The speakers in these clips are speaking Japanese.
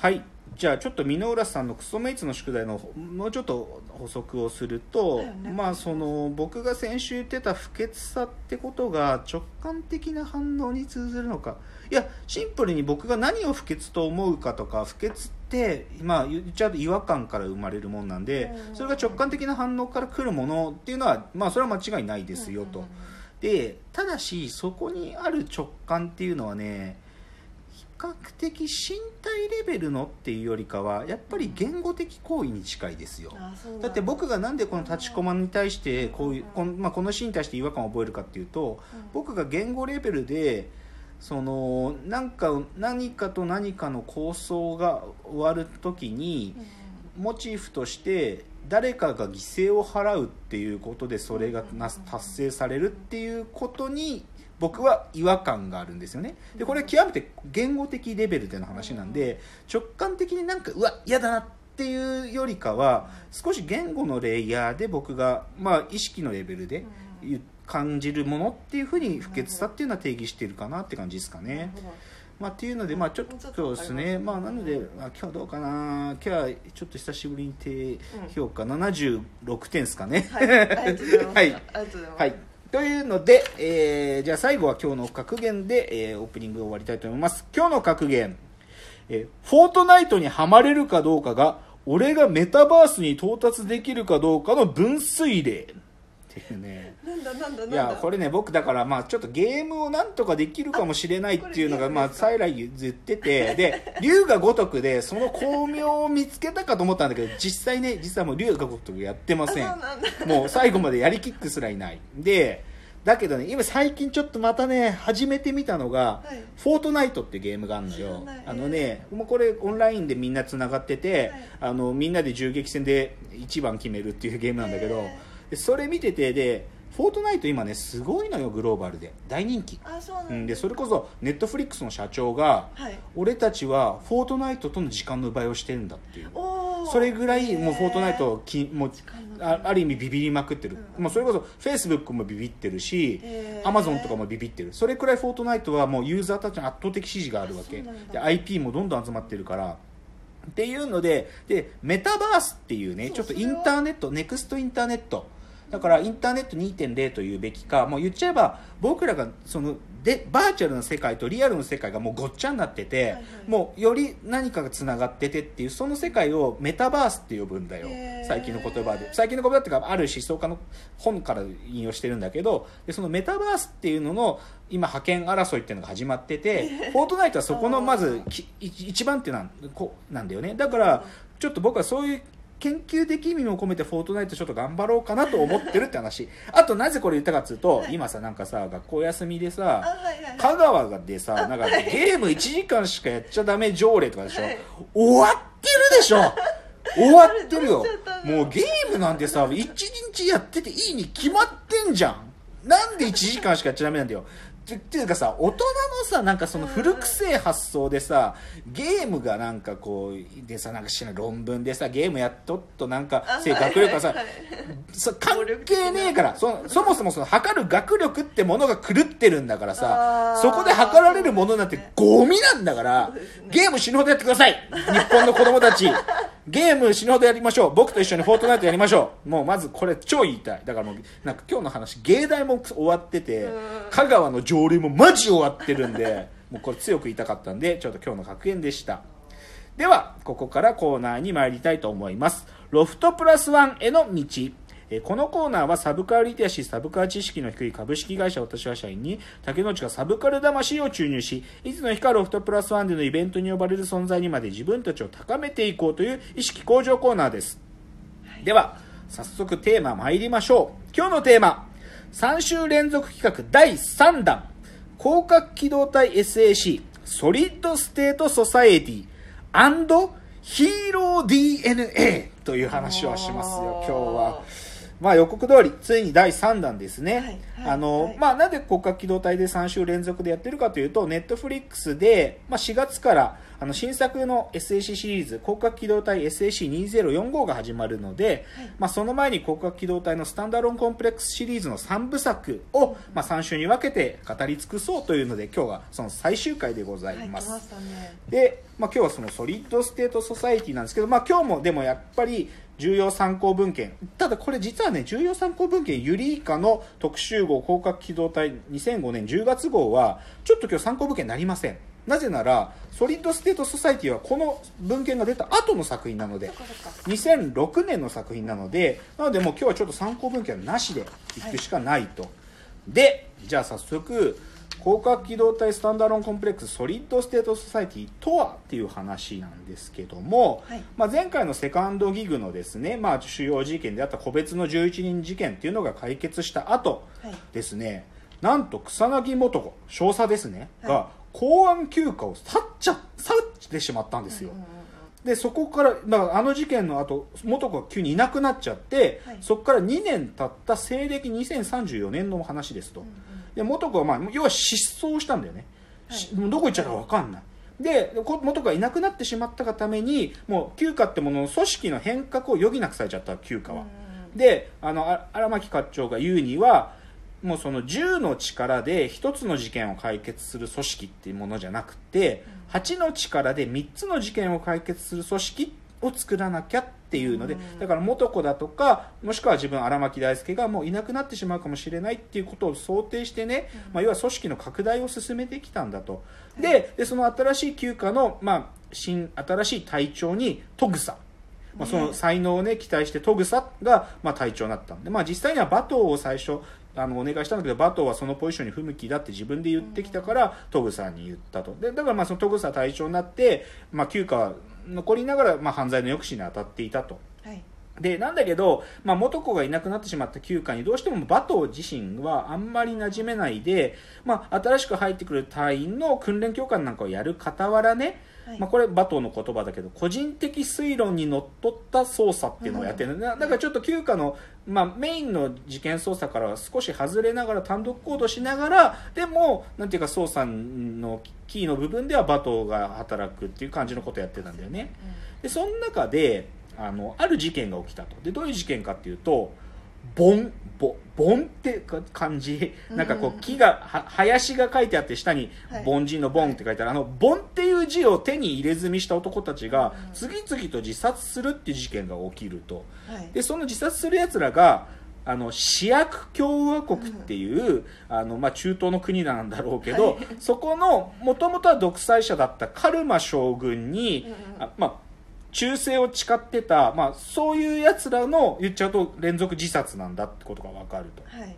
はい。じゃあちょっと箕浦さんのクソメイツの宿題のもうちょっと補足をすると、ねまあその僕が先週言ってた不潔さってことが直感的な反応に通ずるのか。いやシンプルに僕が何を不潔と思うかとか不潔ってまあ言っちゃうと違和感から生まれるもんなんでうん。それが直感的な反応から来るものっていうのはまあそれは間違いないですよと。でただしそこにある直感っていうのはね比較的身体レベルのっていうよりかはやっぱり言語的行為に近いですよ。うなんだ。って僕がなんでこの立ちコマに対してこういうこの,、まあ、このシーンに対して違和感を覚えるかっていうと僕が言語レベルでそのなんか何かと何かの構想が終わる時にモチーフとして誰かが犠牲を払うっていうことでそれがな達成されるっていうことに僕は違和感があるんですよねでこれは極めて言語的レベルでの話なんで直感的になんかうわ嫌だなっていうよりかは少し言語のレイヤーで僕がまあ意識のレベルで感じるものっていうふうに不潔さっていうのは定義してるかなって感じですかね。まあ、っていうので、まあ、ちょっとですね、まあ、なので、まあ、今日はどうかな、今日はちょっと久しぶりに低評価、76点ですかね。はい。はい。はい。というので、えーじゃあ最後は今日の格言で、えーオープニングを終わりたいと思います。今日の格言、えーフォートナイトにはまれるかどうかが、俺がメタバースに到達できるかどうかの分水嶺。っていうね。なんだなんだなんだ。いやこれね僕だからまあちょっとゲームをなんとかできるかもしれないっていうのがまああこれゲームですか？サイライ言っててで龍が如くでその巧妙を見つけたかと思ったんだけど実際ね実はもう龍が如くやってません。あそうなんだ。もう最後までやりきってすらいない。でだけどね今最近ちょっとまたね始めてみたのが、はい。フォートナイトってゲームがあるのよ。知らないあのねもうこれオンラインでみんなつながってて、はい。あのみんなで銃撃戦で1番決めるっていうゲームなんだけど、それ見ててでフォートナイト今ねすごいのよグローバルで。大人気、あ、そうなんでそれこそネットフリックスの社長がはい。俺たちはフォートナイトとの時間の奪いをしてるんだっていう。それぐらいもうフォートナイトきもうあある意味ビビりまくってる、うん。もうそれこそフェイスブックもビビってるしアマゾンとかもビビってる。それくらいフォートナイトはもうユーザーたちの圧倒的支持があるわけ。で IP もどんどん集まってるから。っていうのででメタバースっていうねちょっとインターネットネクストインターネットだからインターネット2.0というべきかもう言っちゃえば僕らがそのでバーチャルな世界とリアルの世界がもうごっちゃになってて、はいはい。もうより何かがつながっててっていうその世界をメタバースって呼ぶんだよ。最近の言葉で。最近の言葉っていうかある思想家の本から引用してるんだけどでそのメタバースっていうのの今覇権争いっていうのが始まってて フォートナイトはそこのまずきい一番手なんこなんだよね。だからちょっと僕はそういう研究的意味も込めてフォートナイトちょっと頑張ろうかなと思ってるって話。あとなぜこれ言ったかっつうと今さなんかさ学校休みであ、さはいはいはい。香川でさなんかゲーム1時間しかやっちゃダメ条例とかでしょ、はい。終わってるでしょ。終わってるよ。もうゲームなんてさ1日やってていいに決まってんじゃん。なんで1時間しかやっちゃダメなんだよっていうかさ大人のさなんかその古くせえ発想でさゲームがなんかこうでさなんかしな論文でさゲームやっとっとなんかあせ学力がさはいはいはい。そ関係ねえからそそもそもその測る学力ってものが狂ってるんだからさそこで測られるものなんてゴミなんだからゲーム死ぬほどやってください。日本の子供たちゲーム死ぬほどやりましょう。僕と一緒にフォートナイトやりましょう。もうまずこれ超言いたい。だからもうなんか今日の話芸大も終わっててうん。香川の条例もマジ終わってるんで もうこれ強く言いたかったんでちょっと今日の格言でした。ではここからコーナーに参りたいと思います。ロフトプラスワンへの道えーこのコーナーはサブカルリテラシーサブカル知識の低い株式会社私は社員に竹之内がサブカル魂を注入しいつの日かロフトプラスワンでのイベントに呼ばれる存在にまで自分たちを高めていこうという意識向上コーナーです。では早速テーマ参りましょう。今日のテーマ3週連続企画第3弾。攻殻機動隊 SAC ソリッドステートソサエティヒーロー DNA という話をしますよ今日はまあ予告通り、ついに第3弾ですね。はいはいあの、はいまあなんで攻殻機動隊で3週連続でやってるかというと、ネットフリックスで、まあ4月から、あの新作の SAC シリーズ、攻殻機動隊 SAC2045 が始まるので、はいまあその前に攻殻機動隊のスタンドアローンコンプレックスシリーズの3部作を、まあ3週に分けて語り尽くそうというので、今日はその最終回でございまます。したね。で、まあ、今日はそのソリッドステートソサエティなんですけど、まあ、今日もでもやっぱり重要参考文献ただこれ実はね重要参考文献ユリイカの特集号攻殻機動隊2005年10月号はちょっと今日参考文献なりませんなぜならソリッドステートソサエティはこの文献が出た後の作品なので。2006年の作品なのでなのでもう今日はちょっと参考文献はなしでいくしかないと、でじゃあ早速攻殻機動隊スタンドアローンコンプレックスソリッドステートソサエティとはっていう話なんですけども、はい。まあ、前回のセカンドギグのですね、まあ、主要事件であった個別の11人事件っていうのが解決した後はい。ですねなんと草薙素子少佐ですね、はい。が公安9課を去っちゃ去ってしまったんですよ、でそこからだからあの事件の後素子が急にいなくなっちゃって、はい。そこから2年経った西暦2034年の話ですと、うんうんで元子は、まあ、要は失踪したんだよね、はい。どこ行っちゃったか分かんない。でこ元子がいなくなってしまったがためにもう休暇ってものの組織の変革を余儀なくされちゃった休暇は、であのあ荒牧課長が言うにはもうその10の力で1つの事件を解決する組織っていうものじゃなくて8の力で3つの事件を解決する組織を作らなきゃっていうのでうん。だから元子だとかもしくは自分荒牧大輔がもういなくなってしまうかもしれないっていうことを想定してね、まあ、要は組織の拡大を進めてきたんだと。ででその新しい休暇の、まあ、新新しい隊長にトグサ。まあ、その才能をね期待してトグサが、まあ、隊長になったんで、まあ、実際にはバトーを最初あのお願いしたんだけどバトーはそのポジションに不向きだって自分で言ってきたから、トグサに言ったと。でだからまあそのトグサ隊長になって、まあ、休暇は残りながら、まあ、犯罪の抑止に当たっていたと。はい。でなんだけど、まあ、元子がいなくなってしまった休暇にどうしてもバトー自身はあんまり馴染めないで、まあ、新しく入ってくる隊員の訓練教官なんかをやる傍らね、はい。まあ、これバトーの言葉だけど個人的推論にのっとった捜査っていうのをやってる、だだからちょっと休暇の、まあ、メインの事件捜査からは少し外れながら単独行動しながらでもなんていうか捜査のキーの部分ではバトーが働くっていう感じのことをやってたんだよね。でその中であのある事件が起きたと。でどういう事件かっていうとボンボボンってか漢字なんかこう木がは林が書いてあって下にはい。凡人のボンって書いてある。あのボンっていう字を手に入れ墨した男たちがうん。次々と自殺するっていう事件が起きると。はい。でその自殺するやつらがあのシアク共和国っていう、あのまあ、中東の国なんだろうけど、はい。そこのもともとは独裁者だったカルマ将軍に、あまあ、忠誠を誓ってた、まあ、そういうやつらの言っちゃうと連続自殺なんだってことが分かると。はい。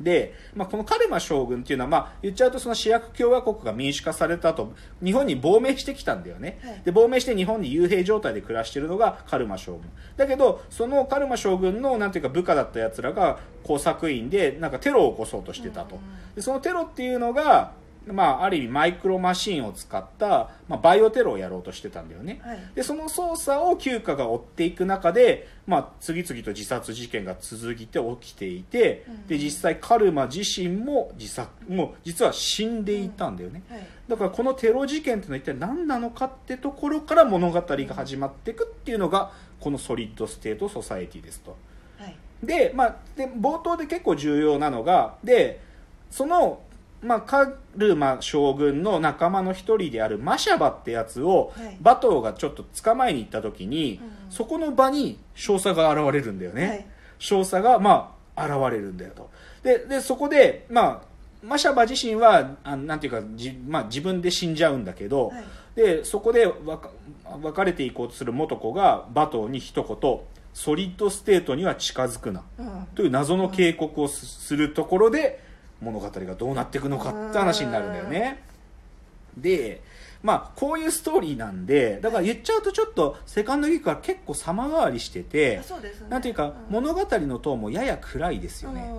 で、まあ、このカルマ将軍っていうのは、まあ、言っちゃうとその主役共和国が民主化された後日本に亡命してきたんだよね、はい。で亡命して日本に幽閉状態で暮らしてるのがカルマ将軍。だけどそのカルマ将軍のなんていうか部下だったやつらが工作員でなんかテロを起こそうとしてたと、でそのテロっていうのが、まあ、ある意味マイクロマシンを使った、まあ、バイオテロをやろうとしてたんだよね、はい。でその捜査を休暇が追っていく中で、まあ、次々と自殺事件が続いて起きていて、うんで実際カルマ自身も自殺もう実は死んでいたんだよね、はい。だからこのテロ事件っていうのは一体何なのかってところから物語が始まっていくっていうのがこのソリッドステートソサエティですと。はい。で,、まあ、で冒頭で結構重要なのがでその、まあ、カルマ将軍の仲間の一人であるマシャバってやつを、はい。バトーがちょっと捕まえに行った時に、うん。そこの場に少佐が現れるんだよね、はい。少佐が、まあ、現れるんだよと。ででそこで、まあ、マシャバ自身はあなんていうかじ、まあ、自分で死んじゃうんだけど、はい。でそこでわか別れていこうとする素子がバトーに一言「ソリッドステートには近づくな」うん。という謎の警告をすするところで物語がどうなっていくのかって話になるんだよね。で、まあこういうストーリーなんでだから言っちゃうとちょっとセカンドウィークは結構様変わりしててね。なんていうかん。物語のトーンもやや暗いですよね、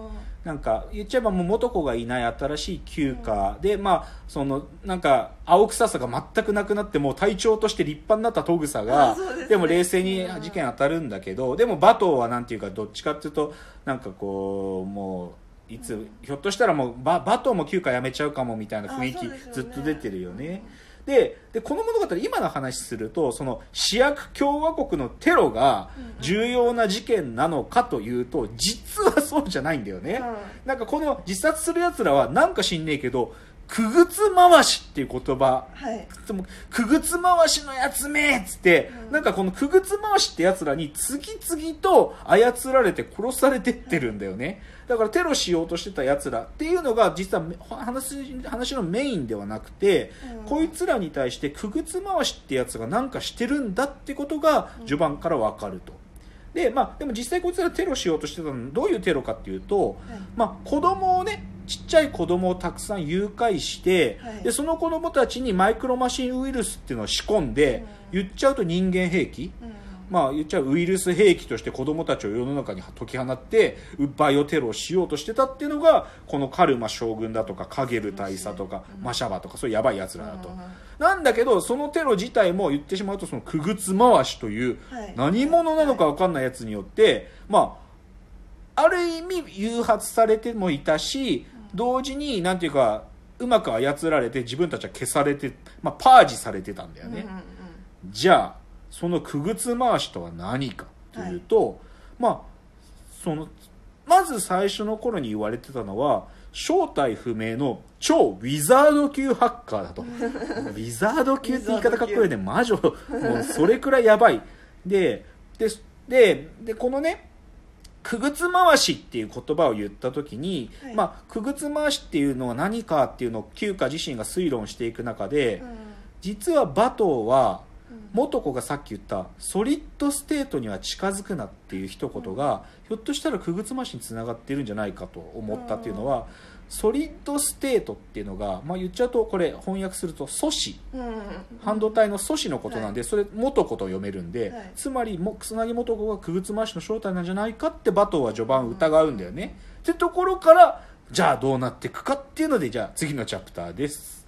なんか言っちゃえばもう元子がいない新しい休暇で、まあそのなんか青臭さが全くなくなってもう隊長として立派になった戸草がですね。でも冷静に事件当たるんだけど、でも馬頭はなんていうかどっちかっていうとなんかこうもういつひょっとしたらもう馬馬頭も休暇やめちゃうかもみたいな雰囲気ずっと出てるよね。ででこの物語今の話するとその主役共和国のテロが重要な事件なのかというと実はそうじゃないんだよね、なんかこの自殺する奴らはなんか知んねえけどくぐつ回しっていう言葉。はい。くぐつ回しのやつめ。っつって、うん。なんかこのくぐつ回しってやつらに次々と操られて殺されてってるんだよね。だからテロしようとしてたやつらっていうのが実はめ話話のメインではなくて、うん。こいつらに対してくぐつ回しってやつがなんかしてるんだってことが序盤からわかると。でまあ、でも実際こいつらテロしようとしてたのどういうテロかっていうと、まあ、子供をねちっちゃい子供をたくさん誘拐して、はい。でその子供たちにマイクロマシンウイルスっていうのを仕込んで、言っちゃうと人間兵器、うん。まあ、言っちゃうウイルス兵器として子供たちを世の中に解き放ってバイオテロをしようとしてたっていうのがこのカルマ将軍だとかカゲル大佐とかうん。マシャバとかそういうやばいやつらだと。うんなんだけどそのテロ自体も言ってしまうとそのくぐつ回しというはい。何者なのか分かんないやつによってまあある意味誘発されてもいたし同時になんていうかうまく操られて自分たちは消されて、まあ、パージされてたんだよね、うんうんうん。じゃあそのくぐつ回しとは何かというと、まあそのまず最初の頃に言われてたのは正体不明の超ウィザード級ハッカーだと。ウィザード級って言い方かっこいいね。魔女。もうそれくらいやばい。ででででこのね傀儡廻しっていう言葉を言った時に、はい。まあ傀儡廻しっていうのは何かっていうのを9課自身が推論していく中で、実はバトーは素子がさっき言ったソリッドステートには近づくなっていう一言が、ひょっとしたら傀儡廻しにつながっているんじゃないかと思ったっていうのは、ソリッドステートっていうのが、まあ、言っちゃうとこれ翻訳すると素子半導体の素子のことなんで、それ元子と読めるんで、はい。つまりも草薙元子がくぐつ回しの正体なんじゃないかって馬頭は序盤疑うんだよね、ってところからじゃあどうなっていくかっていうのでじゃあ次のチャプターです